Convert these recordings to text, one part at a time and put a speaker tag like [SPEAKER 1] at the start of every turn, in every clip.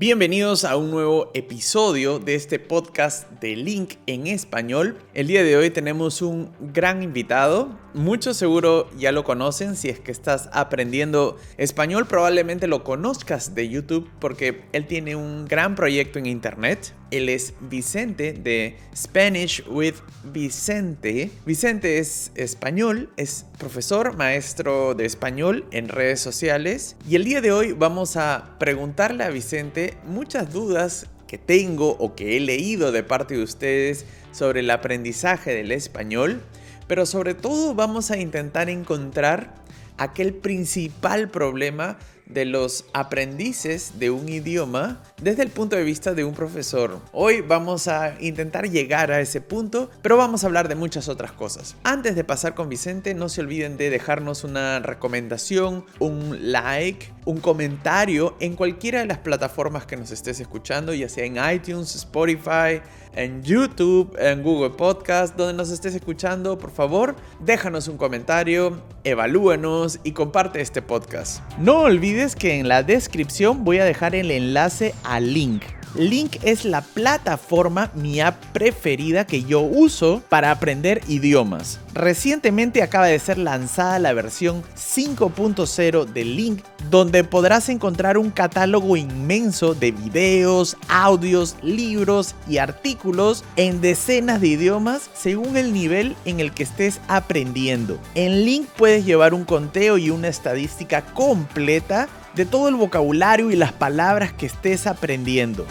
[SPEAKER 1] Bienvenidos a un nuevo episodio de este podcast de Link en español. El día de hoy tenemos un gran invitado. Muchos seguro ya lo conocen. Si es que estás aprendiendo español, probablemente lo conozcas de YouTube porque él tiene un gran proyecto en internet. Él es Vicente de Spanish with Vicente. Vicente es español, es profesor, maestro de español en redes sociales. Y el día de hoy vamos a preguntarle a Vicente muchas dudas que tengo o que he leído de parte de ustedes sobre el aprendizaje del español. Pero sobre todo vamos a intentar encontrar aquel principal problema de los aprendices de un idioma desde el punto de vista de un profesor. Hoy vamos a intentar llegar a ese punto, pero vamos a hablar de muchas otras cosas. Antes de pasar con Vicente, no se olviden de dejarnos una recomendación, un like, un comentario en cualquiera de las plataformas que nos estés escuchando, ya sea en iTunes, Spotify, en YouTube, en Google Podcast, donde nos estés escuchando, por favor, déjanos un comentario, evalúenos y comparte este podcast. No olvides que en la descripción voy a dejar el enlace al link Link es la plataforma, mi app preferida que yo uso para aprender idiomas. Recientemente acaba de ser lanzada la versión 5.0 de Link, donde podrás encontrar un catálogo inmenso de videos, audios, libros y artículos en decenas de idiomas según el nivel en el que estés aprendiendo. En Link puedes llevar un conteo y una estadística completa de todo el vocabulario y las palabras que estés aprendiendo.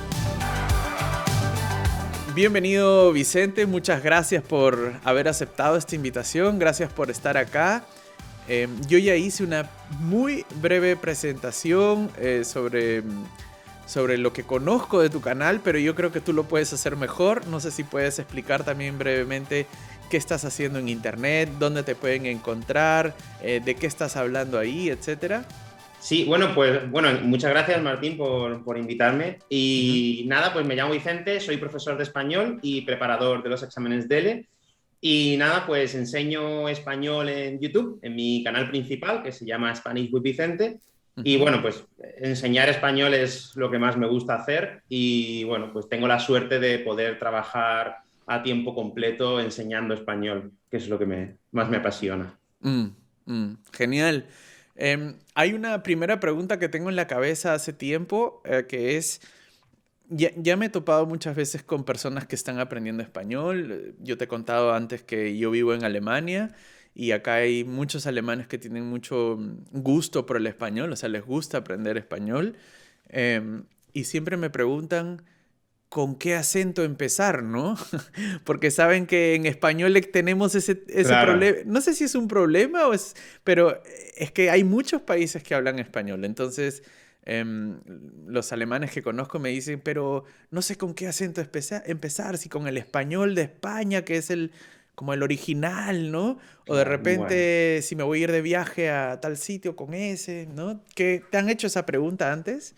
[SPEAKER 1] Bienvenido Vicente, muchas gracias por haber aceptado esta invitación, gracias por estar acá. Em, yo ya hice una muy breve presentación eh, sobre, sobre lo que conozco de tu canal, pero yo creo que tú lo puedes hacer mejor. No sé si puedes explicar también brevemente qué estás haciendo en internet, dónde te pueden encontrar, eh, de qué estás hablando ahí, etcétera.
[SPEAKER 2] Sí, bueno, pues bueno, muchas gracias Martín por, invitarme. Y nada, pues me llamo Vicente, soy profesor de español y preparador de los exámenes DELE. Y nada, pues enseño español en YouTube, en mi canal principal, que se llama Spanish with Vicente. Y bueno, pues enseñar español es lo que más me gusta hacer. Y bueno, pues tengo la suerte de poder trabajar a tiempo completo enseñando español, que es lo que más me apasiona.
[SPEAKER 1] Mm, mm, genial. Em, hay una primera pregunta que tengo en la cabeza hace tiempo, eh, que es, ya, me he topado muchas veces con personas que están aprendiendo español. Yo te he contado antes que yo vivo en Alemania y acá hay muchos alemanes que tienen mucho gusto por el español, o sea, les gusta aprender español. Em, y siempre me preguntan, con qué acento empezar, ¿no? Porque saben que en español tenemos ese, ese problema. No sé si es un problema o es, pero es que hay muchos países que hablan español. Entonces, em, los alemanes que conozco me dicen, pero no sé con qué acento empezar, si con el español de España, que es el como el original, ¿no? O de repente, si me voy a ir de viaje a tal sitio con ese, ¿no? ¿Te han hecho esa pregunta antes?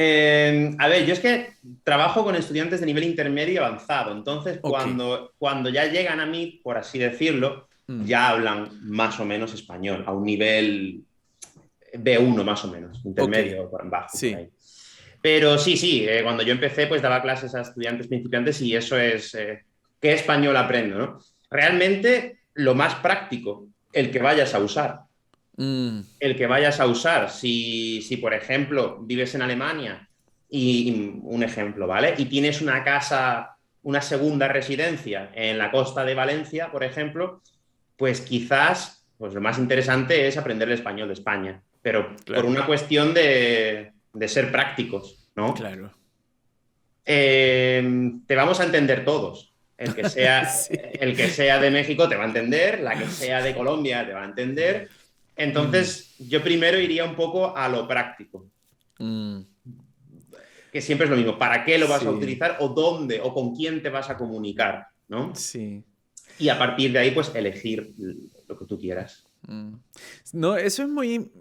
[SPEAKER 2] Em, a ver, yo es que trabajo con estudiantes de nivel intermedio y avanzado, entonces cuando, cuando ya llegan a mí, por así decirlo, mm. ya hablan más o menos español, a un nivel B1 más o menos, intermedio, okay. bajo. Sí. Pero sí, sí, eh, cuando yo empecé pues daba clases a estudiantes principiantes y eso es, eh, ¿qué español aprendo? ¿no? Realmente lo más práctico, el que vayas a usar. Mm. el que vayas a usar. Si, si, por ejemplo, vives en Alemania y, un ejemplo, ¿vale? Y tienes una casa, una segunda residencia en la costa de Valencia, por ejemplo, pues quizás pues lo más interesante es aprender el español de España, pero por una cuestión de, ser prácticos, ¿no?
[SPEAKER 1] Claro.
[SPEAKER 2] Eh, te vamos a entender todos. El que, sea, el que sea de México te va a entender, la que sea de Colombia te va a entender, entonces, mm. yo primero iría un poco a lo práctico. Mm. Que siempre es lo mismo. ¿Para qué lo vas a utilizar? ¿O dónde? ¿O con quién te vas a comunicar? ¿no?
[SPEAKER 1] Sí.
[SPEAKER 2] Y a partir de ahí, pues elegir lo que tú quieras.
[SPEAKER 1] Mm. No, eso es muy.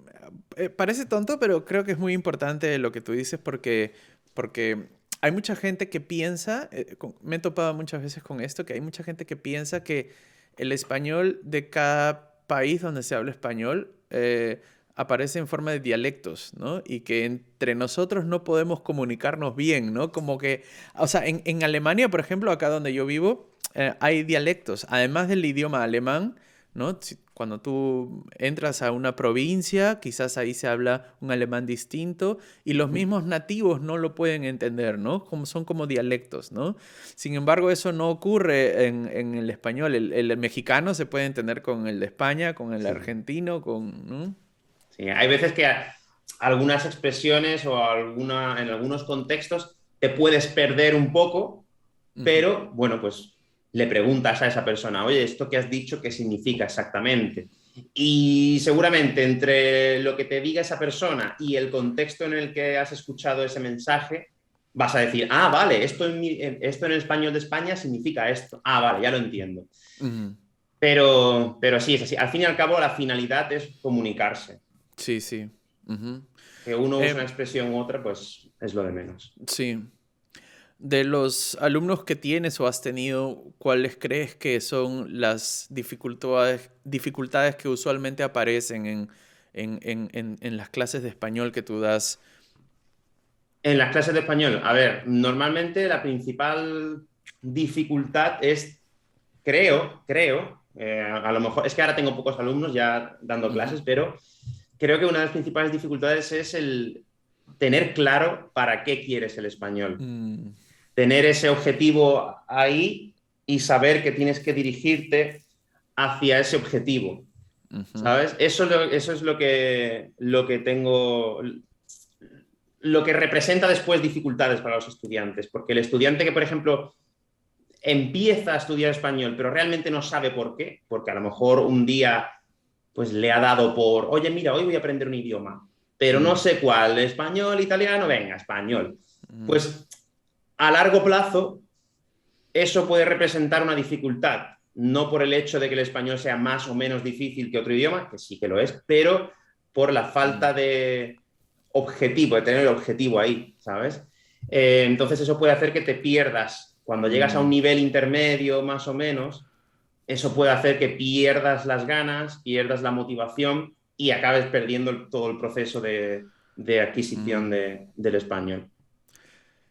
[SPEAKER 1] Eh, parece tonto, pero creo que es muy importante lo que tú dices porque, porque hay mucha gente que piensa, eh, me he topado muchas veces con esto, que hay mucha gente que piensa que el español de cada país donde se habla español, eh, aparece en forma de dialectos, ¿no? Y que entre nosotros no podemos comunicarnos bien, ¿no? Como que, o sea, en, Alemania, por ejemplo, acá donde yo vivo, eh, hay dialectos, además del idioma alemán, ¿no? Cuando tú entras a una provincia, quizás ahí se habla un alemán distinto y los mismos nativos no lo pueden entender, ¿no? Como, son como dialectos, ¿no? Sin embargo, eso no ocurre en, el español. El, mexicano se puede entender con el de España, con el argentino, con...
[SPEAKER 2] Sí, hay veces que algunas expresiones o alguna, en algunos contextos te puedes perder un poco, pero bueno, pues le preguntas a esa persona, oye, esto que has dicho, ¿qué significa exactamente? Y seguramente entre lo que te diga esa persona y el contexto en el que has escuchado ese mensaje, vas a decir, ah, vale, esto en, esto en el español de España significa esto. Ah, vale, ya lo entiendo. pero, pero sí, es así. Al fin y al cabo, la finalidad es comunicarse.
[SPEAKER 1] Sí, sí.
[SPEAKER 2] Que uno use eh, una expresión u otra, pues es lo de menos.
[SPEAKER 1] Sí. De los alumnos que tienes o has tenido, ¿cuáles crees que son las dificultades, dificultades que usualmente aparecen en, las clases de español que tú das?
[SPEAKER 2] En las clases de español, a ver, normalmente la principal dificultad es, creo, creo, eh, a lo mejor, es que ahora tengo pocos alumnos ya dando clases, pero creo que una de las principales dificultades es el tener claro para qué quieres el español. Mm tener ese objetivo ahí y saber que tienes que dirigirte hacia ese objetivo. ¿Sabes? Eso, eso es lo que, lo que tengo, lo que representa después dificultades para los estudiantes, porque el estudiante que, por ejemplo, empieza a estudiar español, pero realmente no sabe por qué, porque a lo mejor un día pues le ha dado por, oye, mira, hoy voy a aprender un idioma, pero no mm. sé cuál, español, italiano, venga, español. Mm. Pues a largo plazo, eso puede representar una dificultad, no por el hecho de que el español sea más o menos difícil que otro idioma, que sí que lo es, pero por la falta de objetivo, de tener el objetivo ahí, ¿sabes? Eh, entonces eso puede hacer que te pierdas. Cuando llegas a un nivel intermedio, más o menos, eso puede hacer que pierdas las ganas, pierdas la motivación y acabes perdiendo todo el proceso de, adquisición mm. del español.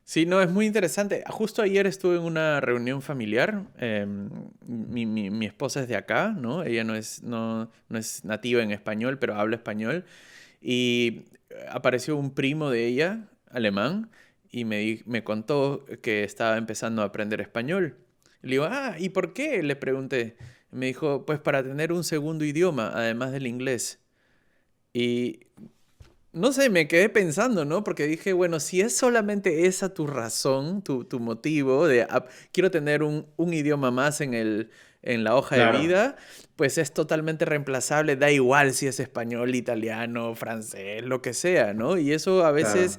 [SPEAKER 1] Sí, no, es muy interesante. Justo ayer estuve en una reunión familiar. Em, mi, esposa es de acá, ¿no? Ella no es, no, es nativa en español, pero habla español. Y apareció un primo de ella, alemán, y me, me contó que estaba empezando a aprender español. Le digo, ah, ¿y por qué? Le pregunté. Me dijo, pues para tener un segundo idioma, además del inglés. Y no sé, me quedé pensando, ¿no? Porque dije, bueno, si es solamente esa tu razón, tu, motivo de ah, quiero tener un, idioma más en, el, en la hoja de vida, pues es totalmente reemplazable, da igual si es español, italiano, francés, lo que sea, ¿no? Y eso a veces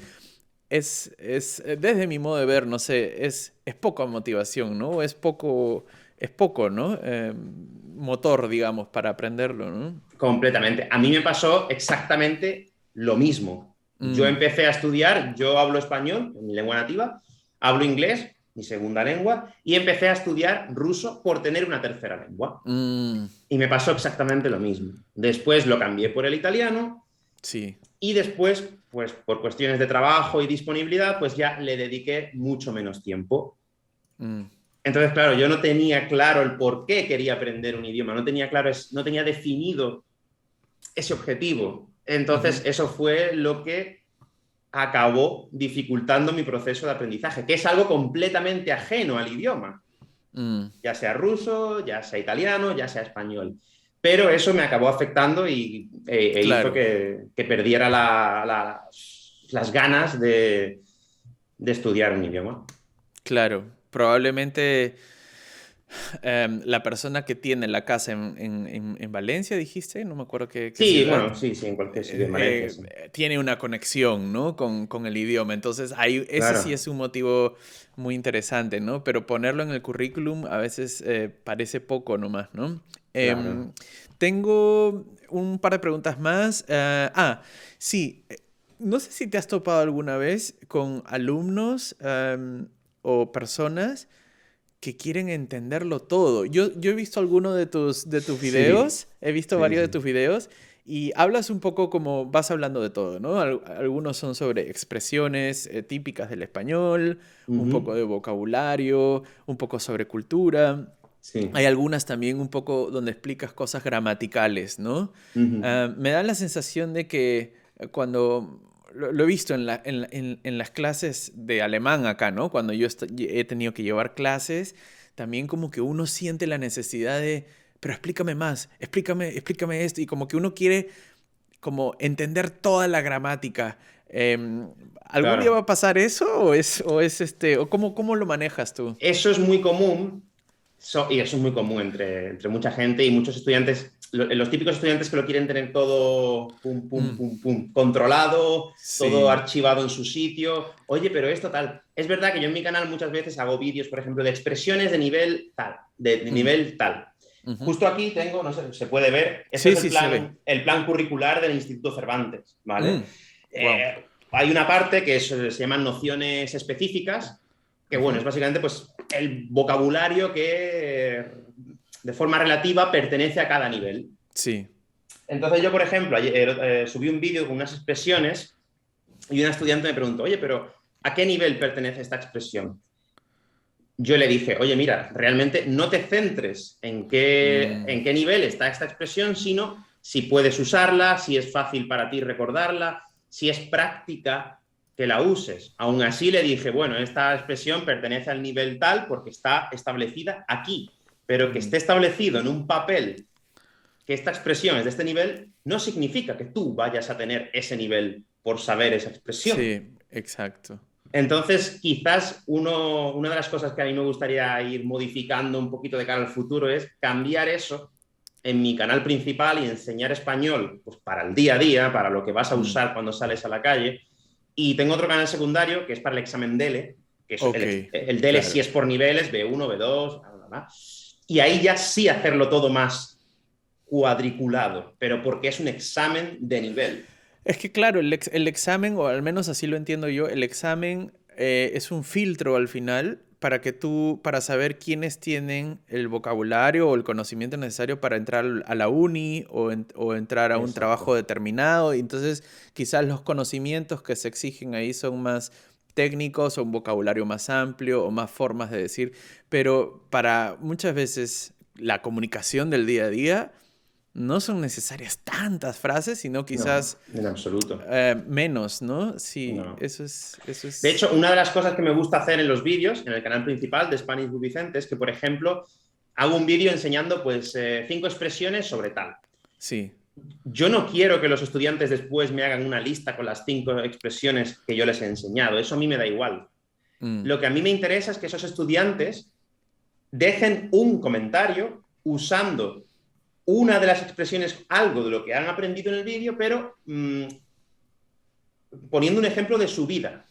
[SPEAKER 1] es, es, desde mi modo de ver, no sé, es, es poca motivación, ¿no? Es poco, es poco, ¿no? Eh, motor, digamos, para aprenderlo, ¿no?
[SPEAKER 2] Completamente. A mí me pasó exactamente lo mismo. Yo mm. empecé a estudiar, yo hablo español, mi lengua nativa, hablo inglés, mi segunda lengua, y empecé a estudiar ruso por tener una tercera lengua. Mm. Y me pasó exactamente lo mismo. Después lo cambié por el italiano.
[SPEAKER 1] Sí.
[SPEAKER 2] Y después, pues por cuestiones de trabajo y disponibilidad, pues ya le dediqué mucho menos tiempo. Mm. Entonces, claro, yo no tenía claro el por qué quería aprender un idioma, no tenía claro, no tenía definido ese objetivo. Entonces, eso fue lo que acabó dificultando mi proceso de aprendizaje, que es algo completamente ajeno al idioma, mm. ya sea ruso, ya sea italiano, ya sea español. Pero eso me acabó afectando y e, e hizo que, perdiera las ganas de, de estudiar un idioma.
[SPEAKER 1] Claro, probablemente Em, la persona que tiene la casa en, Valencia, dijiste, no me acuerdo qué.
[SPEAKER 2] sí, bueno, sí, sí, en cualquier sitio en Valencia.
[SPEAKER 1] Eh, tiene una conexión, ¿no? Con, el idioma. Entonces, hay, ese sí es un motivo muy interesante, ¿no? Pero ponerlo en el currículum a veces eh, parece poco nomás, ¿no? Em, tengo un par de preguntas más. Eh, ah, sí. No sé si te has topado alguna vez con alumnos em, o personas que quieren entenderlo todo. Yo, yo he visto algunos de tus, de tus videos, he visto varios de tus videos Y hablas un poco como vas hablando de todo, ¿no? Algunos son sobre expresiones eh, típicas del español, un poco de vocabulario, un poco sobre cultura. Sí. Hay algunas también un poco donde explicas cosas gramaticales, ¿no? Ah, me da la sensación de que cuando lo, he visto en, en, las clases de alemán acá, ¿no? Cuando yo he tenido que llevar clases, también como que uno siente la necesidad de, pero explícame más, explícame, explícame esto, y como que uno quiere como entender toda la gramática. Em, ¿Algún día va a pasar eso o es, o es este, o cómo, cómo lo manejas tú?
[SPEAKER 2] Eso es muy común, y eso es muy común entre, entre mucha gente y muchos estudiantes los típicos estudiantes que lo quieren tener todo pum, pum, mm. pum, pum, controlado, todo archivado en su sitio. Oye, pero esto tal. Es verdad que yo en mi canal muchas veces hago vídeos, por ejemplo, de expresiones de nivel tal, de, mm. nivel tal. Justo aquí tengo, no sé, se puede ver, este es el plan, el plan, curricular del Instituto Cervantes, ¿vale? Mm. Eh, hay una parte que se llaman nociones específicas, que bueno, es básicamente pues el vocabulario que de forma relativa pertenece a cada nivel.
[SPEAKER 1] Sí.
[SPEAKER 2] Entonces yo, por ejemplo, ayer, eh, subí un vídeo con unas expresiones y una estudiante me preguntó, oye, pero ¿a qué nivel pertenece esta expresión? Yo le dije, oye, mira, realmente no te centres en qué, mm. en qué nivel está esta expresión, sino si puedes usarla, si es fácil para ti recordarla, si es práctica que la uses. Aún así le dije, bueno, esta expresión pertenece al nivel tal porque está establecida aquí pero que mm. esté establecido en un papel que esta expresión es de este nivel, no significa que tú vayas a tener ese nivel por saber esa expresión.
[SPEAKER 1] Sí, exacto.
[SPEAKER 2] Entonces, quizás uno, una de las cosas que a mí me gustaría ir modificando un poquito de cara al futuro es cambiar eso en mi canal principal y enseñar español pues, para el día a día, para lo que vas a mm. usar cuando sales a la calle. Y tengo otro canal secundario que es para el examen DELE, que es el, el, DELE si es por niveles, B1, B2, bla, bla, bla y ahí ya sí hacerlo todo más cuadriculado, pero porque es un examen de nivel.
[SPEAKER 1] Es que claro, el, examen, o al menos así lo entiendo yo, el examen eh, es un filtro al final para que tú, para saber quiénes tienen el vocabulario o el conocimiento necesario para entrar a la uni o, o entrar a un trabajo determinado. Y entonces quizás los conocimientos que se exigen ahí son más técnicos o un vocabulario más amplio o más formas de decir, pero para muchas veces la comunicación del día a día no son necesarias tantas frases, sino quizás...
[SPEAKER 2] en absoluto.
[SPEAKER 1] Eh, menos, ¿no? Sí, Eso, es, eso es...
[SPEAKER 2] De hecho, una de las cosas que me gusta hacer en los vídeos, en el canal principal de Spanish with Vicente, es que, por ejemplo, hago un vídeo enseñando pues eh, cinco expresiones sobre tal.
[SPEAKER 1] Sí
[SPEAKER 2] yo no quiero que los estudiantes después me hagan una lista con las cinco expresiones que yo les he enseñado. Eso a mí me da igual. Mm. Lo que a mí me interesa es que esos estudiantes dejen un comentario usando una de las expresiones, algo de lo que han aprendido en el vídeo, pero mm, poniendo un ejemplo de su vida.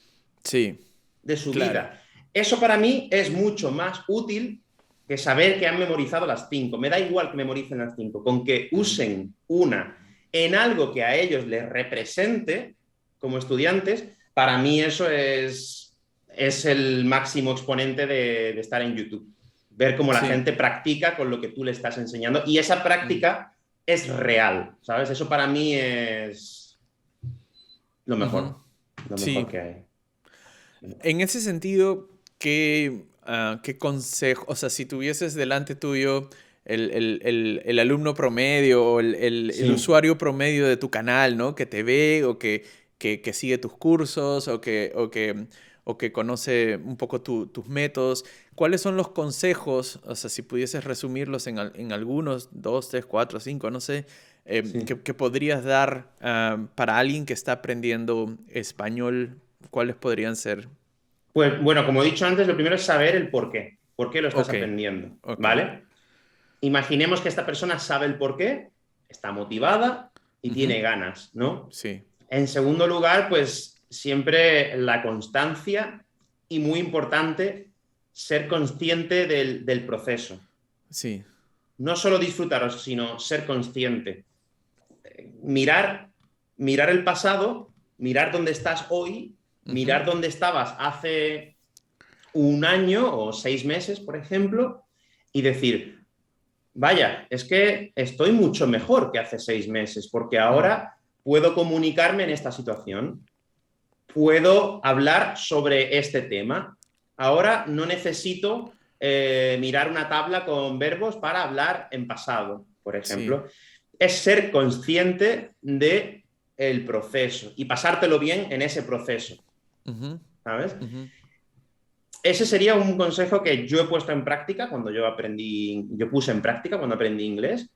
[SPEAKER 1] Sí.
[SPEAKER 2] De su vida. Eso para mí es mucho más útil que saber que han memorizado las cinco. Me da igual que memoricen las cinco, con que usen una en algo que a ellos les represente como estudiantes, para mí eso es, es el máximo exponente de, estar en YouTube. Ver cómo la gente practica con lo que tú le estás enseñando y esa práctica es real, ¿sabes? Eso para mí es lo mejor, lo mejor que hay.
[SPEAKER 1] En ese sentido, ¿qué Ah, ¿qué consejo, o sea, si tuvieses delante tuyo el, alumno promedio o el, usuario promedio de tu canal, ¿no? Que te ve o que, que, sigue tus cursos o que, o que, o que conoce un poco tus métodos, ¿cuáles son los consejos, o sea, si pudieses resumirlos en, en algunos, dos, tres, cuatro, cinco, no sé, em, que, podrías dar ah, para alguien que está aprendiendo español, cuáles podrían ser?
[SPEAKER 2] Pues bueno, como he dicho antes, lo primero es saber el por qué. ¿Por qué lo estás aprendiendo? ¿Vale? Imaginemos que esta persona sabe el por qué, está motivada y tiene ganas, ¿no?
[SPEAKER 1] Sí.
[SPEAKER 2] En segundo lugar, pues siempre la constancia y muy importante, ser consciente del, del proceso.
[SPEAKER 1] Sí.
[SPEAKER 2] No solo disfrutaros, sino ser consciente. Mirar, mirar el pasado, mirar dónde estás hoy mirar dónde estabas hace un año o seis meses, por ejemplo, y decir, vaya, es que estoy mucho mejor que hace seis meses, porque ahora puedo comunicarme en esta situación, puedo hablar sobre este tema. Ahora no necesito eh, mirar una tabla con verbos para hablar en pasado, por ejemplo. Es ser consciente de el proceso y pasártelo bien en ese proceso. ¿Sabes? ese sería un consejo que yo he puesto en práctica cuando yo aprendí, yo puse en práctica cuando aprendí inglés.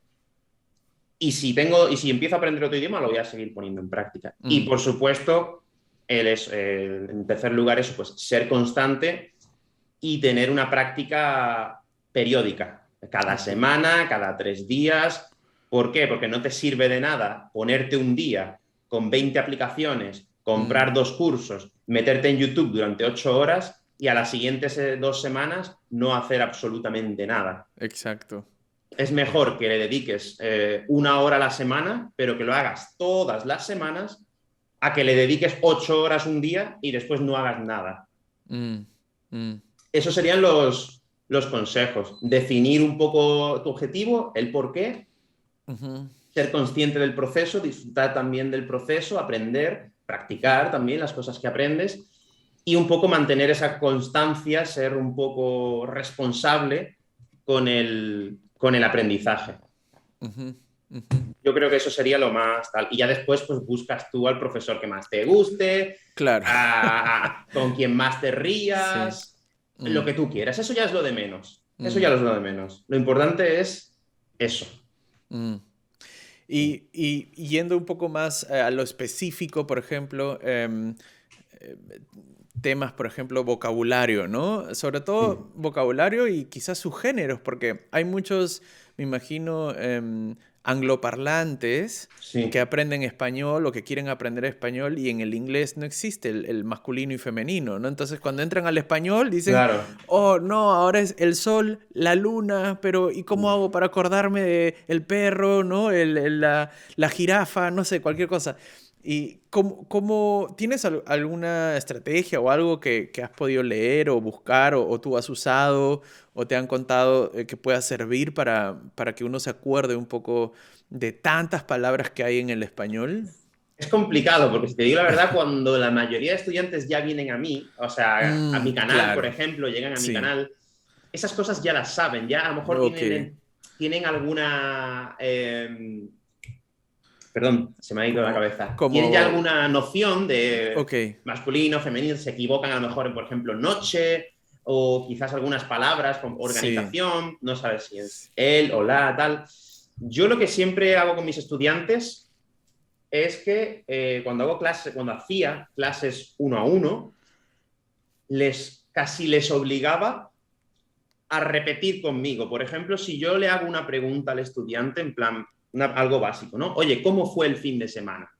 [SPEAKER 2] Y si tengo, y si empiezo a aprender otro idioma, lo voy a seguir poniendo en práctica. Y por supuesto, el es, en tercer lugar, eso, pues ser constante y tener una práctica periódica, cada semana, cada tres días. ¿Por qué? Porque no te sirve de nada ponerte un día con 20 aplicaciones, comprar mm. dos cursos, meterte en YouTube durante ocho horas y a las siguientes eh, dos semanas no hacer absolutamente nada.
[SPEAKER 1] Exacto.
[SPEAKER 2] Es mejor que le dediques eh, una hora a la semana, pero que lo hagas todas las semanas, a que le dediques ocho horas un día y después no hagas nada. Mm, mm. Esos serían los, los, consejos. Definir un poco tu objetivo, el por qué, ser consciente del proceso, disfrutar también del proceso, aprender, practicar también las cosas que aprendes y un poco mantener esa constancia, ser un poco responsable con el, con el aprendizaje. Yo creo que eso sería lo más tal. Y ya después, pues buscas tú al profesor que más te guste,
[SPEAKER 1] claro.
[SPEAKER 2] con quien más te rías, lo mm. que tú quieras. Eso ya es lo de menos. Eso ya es lo de menos. Lo importante es eso.
[SPEAKER 1] Mm. Y, y, yendo un poco más eh, a lo específico, por ejemplo, em, eh, temas, por ejemplo, vocabulario, ¿no? Sobre todo vocabulario y quizás sus géneros, porque hay muchos, me imagino, em, angloparlantes que aprenden español o que quieren aprender español y en el inglés no existe el, masculino y femenino, ¿no? Entonces cuando entran al español dicen, oh, no, ahora es el sol, la luna, pero ¿y cómo hago para acordarme del el perro, ¿no? la, la jirafa, no sé, cualquier cosa. ¿Y cómo, tienes alguna estrategia o algo que, has podido leer o buscar o, tú has usado o te han contado eh, que pueda servir para, para que uno se acuerde un poco de tantas palabras que hay en el español?
[SPEAKER 2] Es complicado, porque si te digo la verdad, cuando la mayoría de estudiantes ya vienen a mí, o sea, a mi mm, canal, por ejemplo, llegan a mi canal, esas cosas ya las saben, ya a lo mejor tienen, alguna... Em, Perdón, se me ha ido la cabeza. ¿Tienen ya alguna noción de masculino, femenino? Se equivocan a lo mejor en, por ejemplo, noche o quizás algunas palabras como organización, no sabes si es él o la, tal. Yo lo que siempre hago con mis estudiantes es que eh, cuando hago clases, cuando hacía clases uno a uno, les casi les obligaba a repetir conmigo. Por ejemplo, si yo le hago una pregunta al estudiante en plan, algo básico, ¿no? Oye, ¿cómo fue el fin de semana?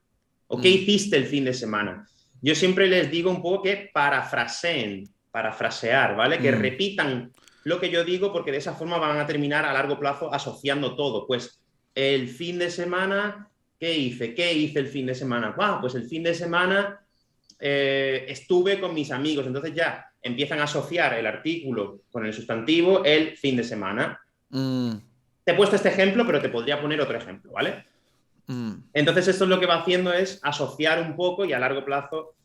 [SPEAKER 2] ¿O qué mm. hiciste el fin de semana? Yo siempre les digo un poco que parafraseen, parafrasear, ¿vale? Que mm. repitan lo que yo digo porque de esa forma van a terminar a largo plazo asociando todo. Pues el fin de semana, ¿qué hice? ¿Qué hice el fin de semana? Wow, pues el fin de semana eh, estuve con mis amigos. Entonces ya empiezan a asociar el artículo con el sustantivo el fin de semana. Mm. Te he puesto este ejemplo, pero te podría poner otro ejemplo, ¿vale? Mm. Entonces, esto es lo que va haciendo es asociar un poco y a largo plazo.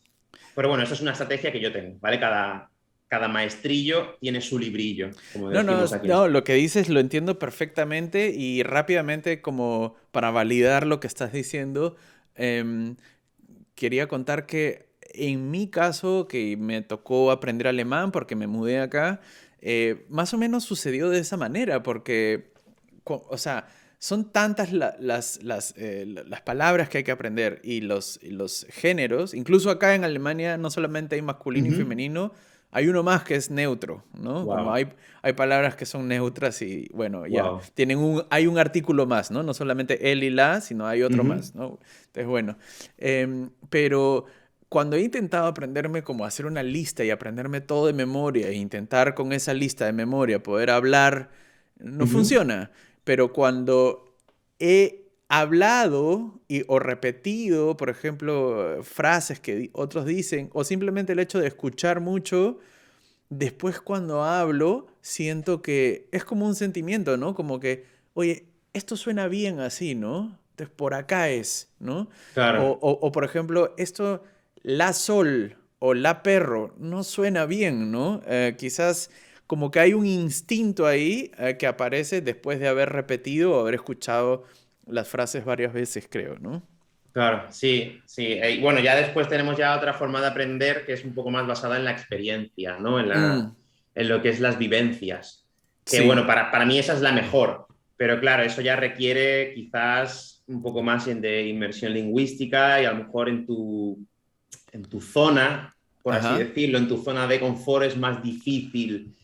[SPEAKER 2] Pero bueno, eso es una estrategia que yo tengo, ¿vale? Cada, cada maestrillo tiene su librillo. Como
[SPEAKER 1] no, no, no, lo que dices lo entiendo perfectamente y rápidamente, como para validar lo que estás diciendo, em, quería contar que en mi caso, que me tocó aprender alemán porque me mudé acá, eh, más o menos sucedió de esa manera, porque o sea, son tantas las, eh, las, palabras que hay que aprender y los, los géneros. Incluso acá en Alemania no solamente hay masculino y femenino, hay uno más que es neutro, ¿no? Como hay, hay palabras que son neutras y, bueno, ya tienen un, hay un artículo más, ¿no? No solamente él y la, sino hay otro más, ¿no? Entonces, bueno, em, pero cuando he intentado aprenderme como hacer una lista y aprenderme todo de memoria e intentar con esa lista de memoria poder hablar, no funciona pero cuando he hablado y, o repetido, por ejemplo, frases que otros dicen, o simplemente el hecho de escuchar mucho, después cuando hablo, siento que es como un sentimiento, ¿no? Como que, oye, esto suena bien así, ¿no? Entonces por acá es, ¿no?
[SPEAKER 2] Claro.
[SPEAKER 1] O, por ejemplo, esto, la sol o la perro, no suena bien, ¿no? Eh, quizás como que hay un instinto ahí eh, que aparece después de haber repetido o haber escuchado las frases varias veces, creo, ¿no?
[SPEAKER 2] Claro, sí, sí. Eh, y bueno, ya después tenemos ya otra forma de aprender que es un poco más basada en la experiencia, ¿no? En, la, mm. en lo que es las vivencias. Que bueno, para, para mí esa es la mejor, pero claro, eso ya requiere quizás un poco más de inmersión lingüística y a lo mejor en tu, en tu zona, por así decirlo, en tu zona de confort es más difícil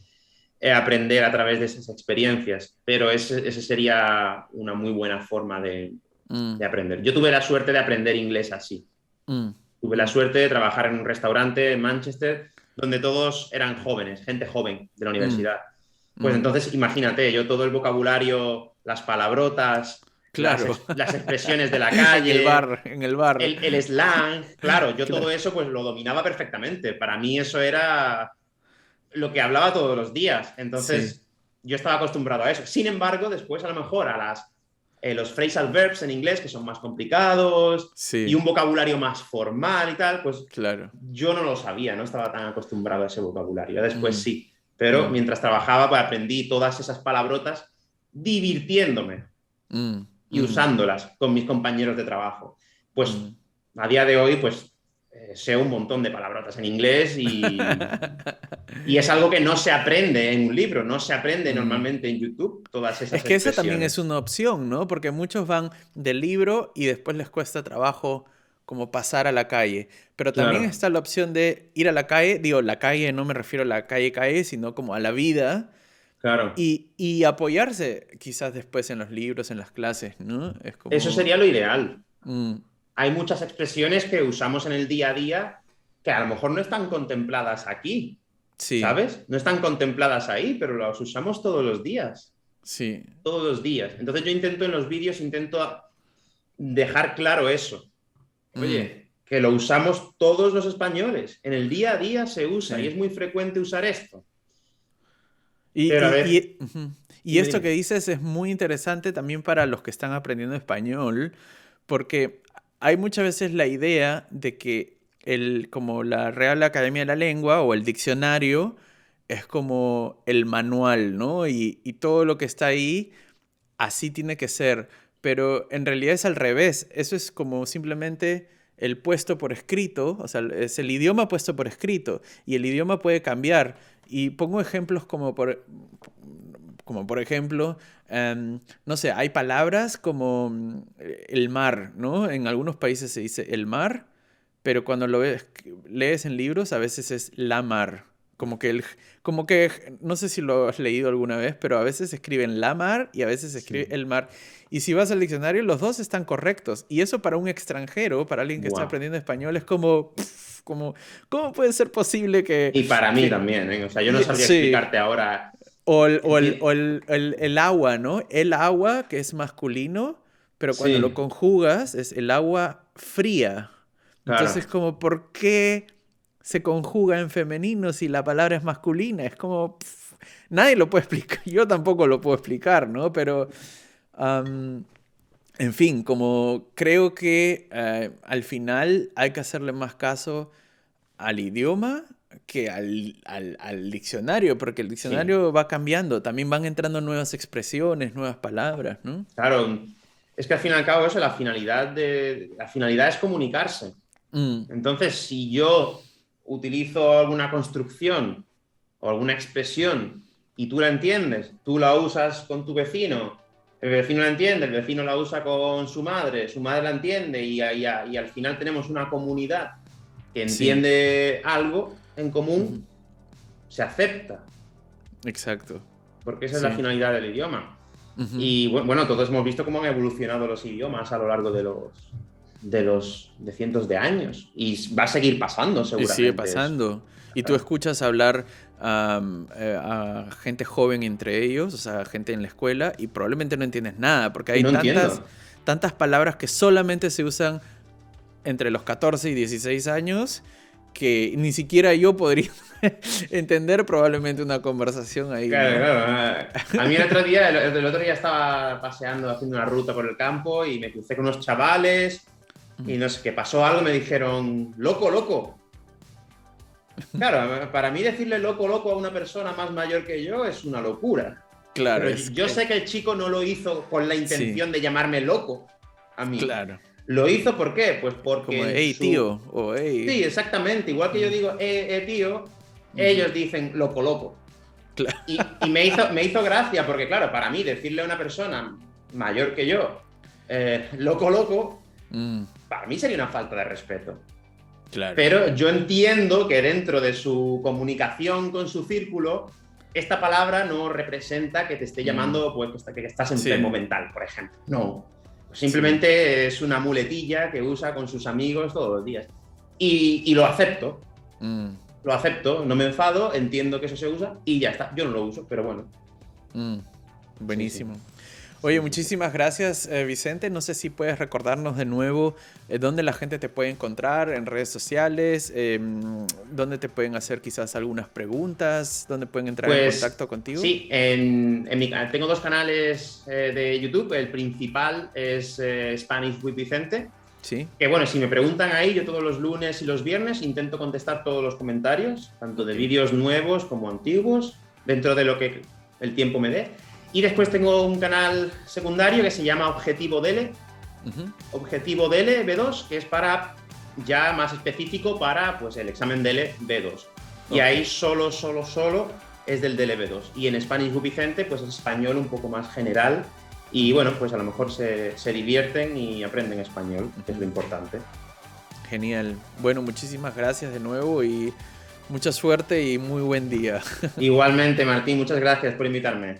[SPEAKER 2] aprender a través de esas experiencias, pero esa ese sería una muy buena forma de, Mm. de aprender. Yo tuve la suerte de aprender inglés así. Mm. Tuve la suerte de trabajar en un restaurante en Manchester donde todos eran jóvenes, gente joven de la mm. universidad. Pues entonces, imagínate, yo todo el vocabulario, las palabrotas,
[SPEAKER 1] Claro.
[SPEAKER 2] Las, expresiones de la calle.
[SPEAKER 1] el bar. En el, bar.
[SPEAKER 2] el, slang. Claro, yo todo eso pues lo dominaba perfectamente. Para mí eso era lo que hablaba todos los días. Entonces yo estaba acostumbrado a eso. Sin embargo, después a lo mejor a las eh, los phrasal verbs en inglés, que son más complicados, y un vocabulario más formal y tal, pues
[SPEAKER 1] claro.
[SPEAKER 2] yo no lo sabía, no estaba tan acostumbrado a ese vocabulario. Después mm. sí, pero mm. mientras trabajaba pues, aprendí todas esas palabrotas divirtiéndome mm. y usándolas con mis compañeros de trabajo. Pues a día de hoy, pues sé un montón de palabrotas en inglés y, y, es algo que no se aprende en un libro, no se aprende mm. normalmente en YouTube, todas esas
[SPEAKER 1] Es que esa también es una opción, ¿no? Porque muchos van del libro y después les cuesta trabajo como pasar a la calle. Pero también está la opción de ir a la calle, digo, la calle no me refiero a la calle calle, sino como a la vida.
[SPEAKER 2] Claro.
[SPEAKER 1] Y, y apoyarse quizás después en los libros, en las clases, ¿no?
[SPEAKER 2] Eso sería lo ideal. Mm hay muchas expresiones que usamos en el día a día que a lo mejor no están contempladas aquí. ¿Sabes? No están contempladas ahí, pero las usamos todos los días.
[SPEAKER 1] Sí.
[SPEAKER 2] Todos los días. Entonces yo intento en los vídeos, intento dejar claro eso. Oye, mm. que lo usamos todos los españoles. En el día a día se usa y es muy frecuente usar esto.
[SPEAKER 1] Y, y esto que dices es muy interesante también para los que están aprendiendo español, porque hay muchas veces la idea de que el, como la Real Academia de la Lengua o el diccionario es como el manual, ¿no? Y, todo lo que está ahí, así tiene que ser. Pero en realidad es al revés. Eso es como simplemente el puesto por escrito, o sea, es el idioma puesto por escrito. Y el idioma puede cambiar. Y pongo ejemplos como por, como por ejemplo, em, no sé, hay palabras como mm, el mar, ¿no? En algunos países se dice el mar, pero cuando lo ves, lees en libros a veces es la mar. Como que, el, como que, no sé si lo has leído alguna vez, pero a veces escriben la mar y a veces escribe el mar. Y si vas al diccionario, los dos están correctos. Y eso para un extranjero, para alguien que está aprendiendo español, es como, como, ¿cómo puede ser posible que...
[SPEAKER 2] Y para mí también, ¿eh? O sea, yo no sabría explicarte ahora
[SPEAKER 1] o el, agua, ¿no? El agua, que es masculino, pero cuando lo conjugas es el agua fría. Entonces, como, ¿por qué se conjuga en femenino si la palabra es masculina? Es como, nadie lo puede explicar. Yo tampoco lo puedo explicar, ¿no? Pero, en fin, como creo que eh, al final hay que hacerle más caso al idioma que al, diccionario, porque el diccionario va cambiando, también van entrando nuevas expresiones, nuevas palabras, ¿no?
[SPEAKER 2] Claro, es que al fin y al cabo eso, la finalidad, de, la finalidad es comunicarse. Mm. Entonces, si yo utilizo alguna construcción o alguna expresión y tú la entiendes, tú la usas con tu vecino, el vecino la entiende, el vecino la usa con su madre, su madre la entiende y, y, al final tenemos una comunidad que entiende algo, en común se acepta.
[SPEAKER 1] Exacto.
[SPEAKER 2] Porque esa es la finalidad del idioma. Y bueno, todos hemos visto cómo han evolucionado los idiomas a lo largo de los de los de cientos de años y va a seguir pasando seguramente.
[SPEAKER 1] Y sigue pasando. Y tú escuchas hablar eh, a gente joven entre ellos, o sea, gente en la escuela y probablemente no entiendes nada porque hay tantas, tantas palabras que solamente se usan entre los 14 y 16 años que ni siquiera yo podría entender probablemente una conversación ahí.
[SPEAKER 2] Claro, claro. A mí el otro día, el, otro día estaba paseando, haciendo una ruta por el campo y me crucé con unos chavales y no sé qué, pasó algo, me dijeron, loco, loco. Claro, para mí decirle loco, loco a una persona más mayor que yo es una locura.
[SPEAKER 1] Claro.
[SPEAKER 2] yo sé que el chico no lo hizo con la intención de llamarme loco a mí.
[SPEAKER 1] Claro.
[SPEAKER 2] ¿Lo hizo por qué? Pues porque.
[SPEAKER 1] Como, hey, tío. O hey.
[SPEAKER 2] Sí, exactamente. Igual que yo digo, eh, eh tío, ellos dicen loco, loco. Claro. Y, me, hizo, me hizo gracia, porque, claro, para mí decirle a una persona mayor que yo, eh, loco, loco, mm. para mí sería una falta de respeto.
[SPEAKER 1] Claro.
[SPEAKER 2] Pero yo entiendo que dentro de su comunicación con su círculo, esta palabra no representa que te esté mm. llamando, pues, que estás enfermo mental, por ejemplo. No. Simplemente es una muletilla que usa con sus amigos todos los días. Y, lo acepto. Mm. Lo acepto, no me enfado, entiendo que eso se usa y ya está. Yo no lo uso, pero bueno.
[SPEAKER 1] Mm. Buenísimo. Oye, muchísimas gracias, eh, Vicente. No sé si puedes recordarnos de nuevo eh, dónde la gente te puede encontrar en redes sociales, em, dónde te pueden hacer quizás algunas preguntas, dónde pueden entrar en pues, contacto contigo.
[SPEAKER 2] Sí, en, mi, tengo dos canales eh, de YouTube. El principal es Spanish with Vicente.
[SPEAKER 1] Sí.
[SPEAKER 2] Que bueno, si me preguntan ahí, yo todos los lunes y los viernes intento contestar todos los comentarios, tanto de vídeos nuevos como antiguos, dentro de lo que el tiempo me dé. Y después tengo un canal secundario que se llama Objetivo DL. Objetivo DL B2, que es para ya más específico para pues, el examen DL B2. Y ahí solo, solo, solo es del DL B2. Y en Spanish Book Vicente, pues es español un poco más general. Y bueno, pues a lo mejor se, se divierten y aprenden español, que es lo importante.
[SPEAKER 1] Genial. Bueno, muchísimas gracias de nuevo y mucha suerte y muy buen día.
[SPEAKER 2] Igualmente, Martín, muchas gracias por invitarme.